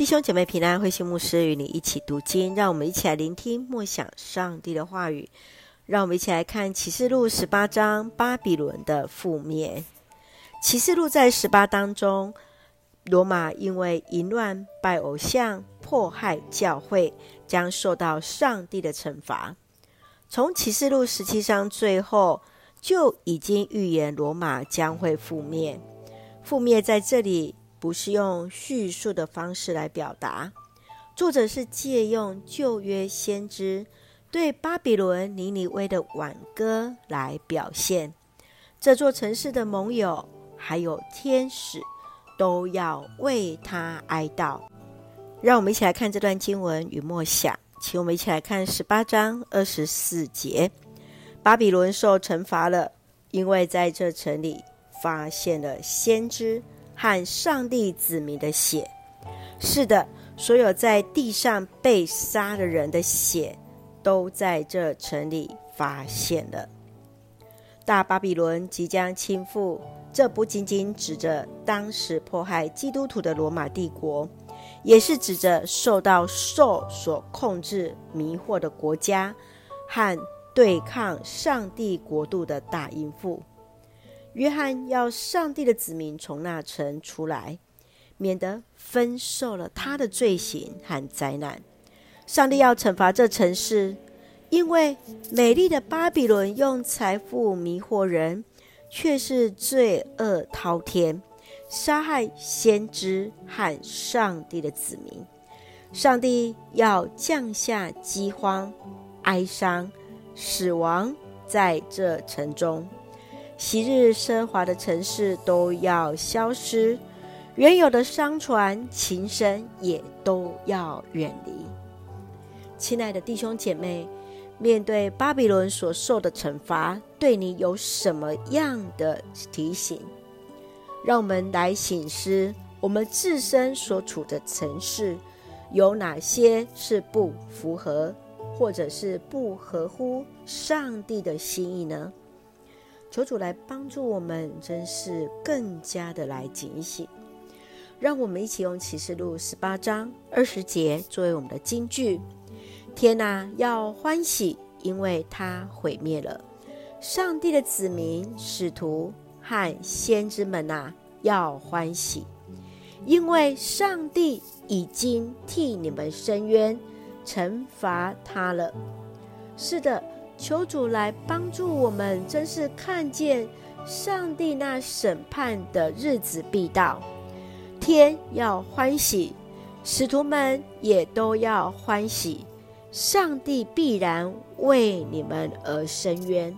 弟兄姐妹平安，慧馨牧师与你一起读经，让我们一起来聆听默想上帝的话语。让我们一起来看启示录十八章巴比伦的覆灭。启示录在十八当中，罗马因为淫乱、拜偶像、迫害教会，将受到上帝的惩罚。从启示录十七章最后就已经预言罗马将会覆灭。覆灭在这里。不是用叙述的方式来表达，作者是借用旧约先知对巴比伦尼尼微的挽歌来表现。这座城市的盟友还有天使都要为他哀悼。让我们一起来看这段经文与默想，请我们一起来看十八章二十四节：巴比伦受惩罚了，因为在这城里发现了先知。和上帝子民的血，是的，所有在地上被杀的人的血，都在这城里发现了。大巴比伦即将倾覆，这不仅仅指着当时迫害基督徒的罗马帝国，也是指着受到兽所控制、迷惑的国家和对抗上帝国度的大淫妇。约翰要上帝的子民从那城出来，免得分受了他的罪行和灾难。上帝要惩罚这城市，因为美丽的巴比伦用财富迷惑人，却是罪恶滔天，杀害先知和上帝的子民。上帝要降下饥荒、哀伤、死亡在这城中。昔日奢华的城市都要消失，原有的商船、琴声也都要远离。亲爱的弟兄姐妹，面对巴比伦所受的惩罚，对你有什么样的提醒？让我们来省思，我们自身所处的城市有哪些是不符合，或者是不合乎上帝的心意呢？求主来帮助我们，真是更加的来警醒。让我们一起用启示录十八章二十节作为我们的金句：天哪，要欢喜，因为他毁灭了上帝的子民、使徒和先知们呐，要欢喜，因为上帝已经替你们伸冤，惩罚他了。是的。求主来帮助我们，真是看见上帝那审判的日子必到，天要欢喜，使徒们也都要欢喜，上帝必然为你们而伸冤。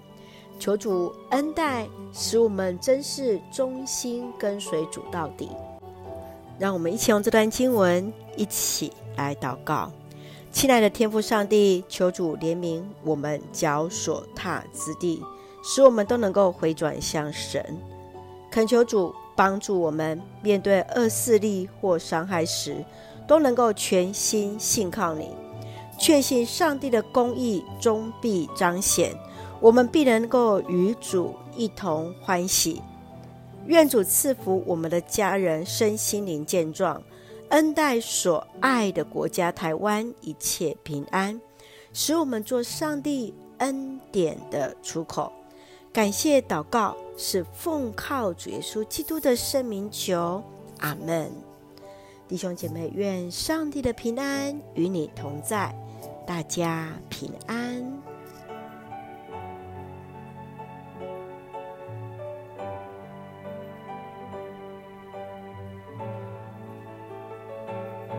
求主恩待，使我们真是忠心跟随主到底。让我们一起用这段经文一起来祷告。亲爱的天父上帝，求主怜悯我们脚所踏之地，使我们都能够回转向神。恳求主帮助我们，面对恶势力或伤害时，都能够全心信靠你，确信上帝的公义终必彰显，我们必能够与主一同欢喜。愿主赐福我们的家人身心灵健壮。恩待所爱的国家台湾一切平安，使我们做上帝恩典的出口。感谢祷告是奉靠主耶稣基督的圣名求，阿门。弟兄姐妹，愿上帝的平安与你同在，大家平安。